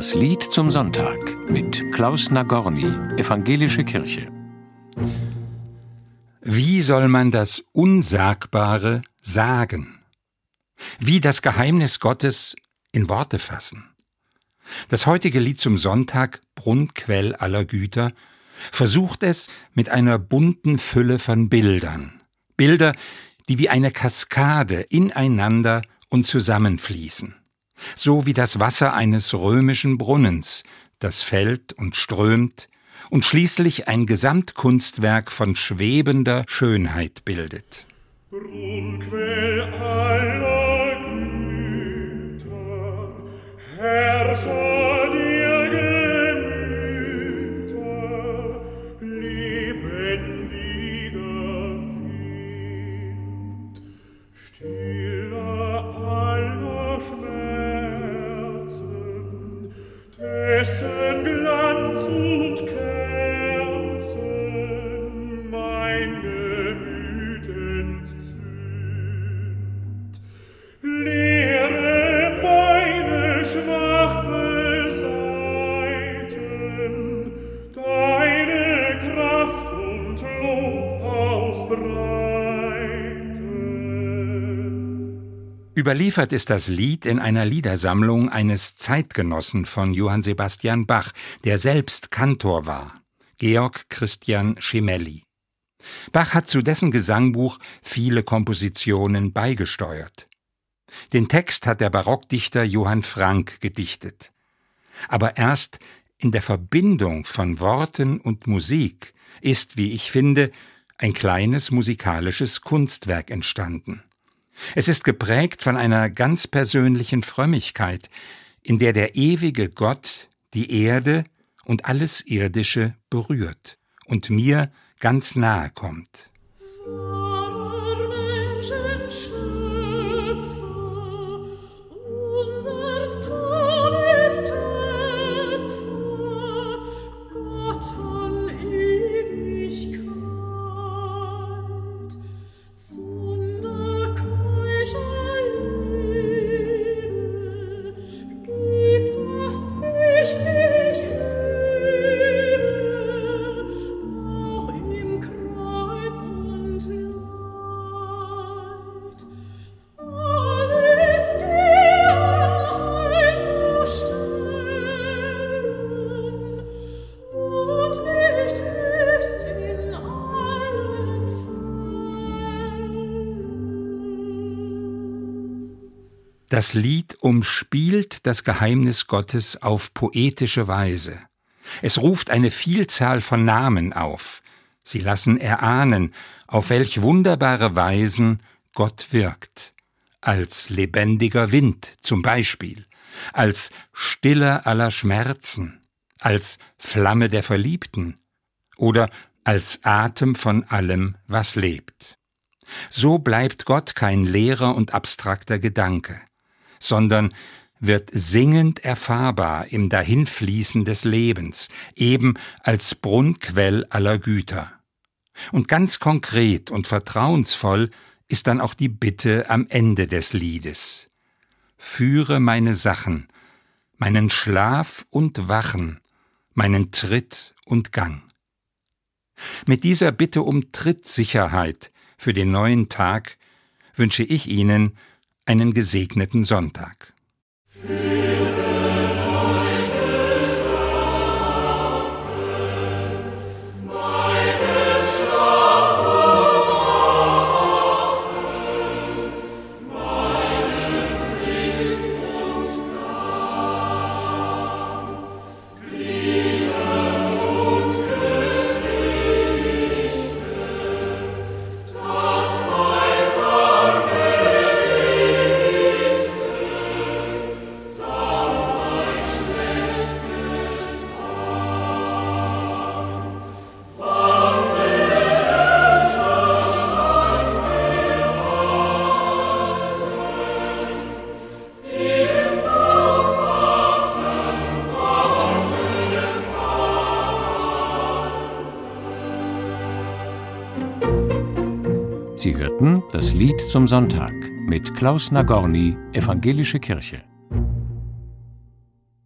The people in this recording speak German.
Das Lied zum Sonntag mit Klaus Nagorny, Evangelische Kirche. Wie soll man das Unsagbare sagen? Wie das Geheimnis Gottes in Worte fassen? Das heutige Lied zum Sonntag, Brunnquell aller Güter, versucht es mit einer bunten Fülle von Bildern. Bilder, die wie eine Kaskade ineinander und zusammenfließen. So wie das Wasser eines römischen Brunnens, das fällt und strömt und schließlich ein Gesamtkunstwerk von schwebender Schönheit bildet. Brunnquell aller Güter, Herrscher person. Überliefert ist das Lied in einer Liedersammlung eines Zeitgenossen von Johann Sebastian Bach, der selbst Kantor war, Georg Christian Schemelli. Bach hat zu dessen Gesangbuch viele Kompositionen beigesteuert. Den Text hat der Barockdichter Johann Frank gedichtet. Aber erst in der Verbindung von Worten und Musik ist, wie ich finde, ein kleines musikalisches Kunstwerk entstanden. Es ist geprägt von einer ganz persönlichen Frömmigkeit, in der der ewige Gott die Erde und alles Irdische berührt und mir ganz nahe kommt. Das Lied umspielt das Geheimnis Gottes auf poetische Weise. Es ruft eine Vielzahl von Namen auf. Sie lassen erahnen, auf welch wunderbare Weisen Gott wirkt. Als lebendiger Wind zum Beispiel, als Stiller aller Schmerzen, als Flamme der Verliebten oder als Atem von allem, was lebt. So bleibt Gott kein leerer und abstrakter Gedanke sondern wird singend erfahrbar im Dahinfließen des Lebens, eben als Brunnquell aller Güter. Und ganz konkret und vertrauensvoll ist dann auch die Bitte am Ende des Liedes. Führe meine Sachen, meinen Schlaf und Wachen, meinen Tritt und Gang. Mit dieser Bitte um Trittsicherheit für den neuen Tag wünsche ich Ihnen einen gesegneten Sonntag. Sie hörten das Lied zum Sonntag mit Klaus Nagorny, Evangelische Kirche.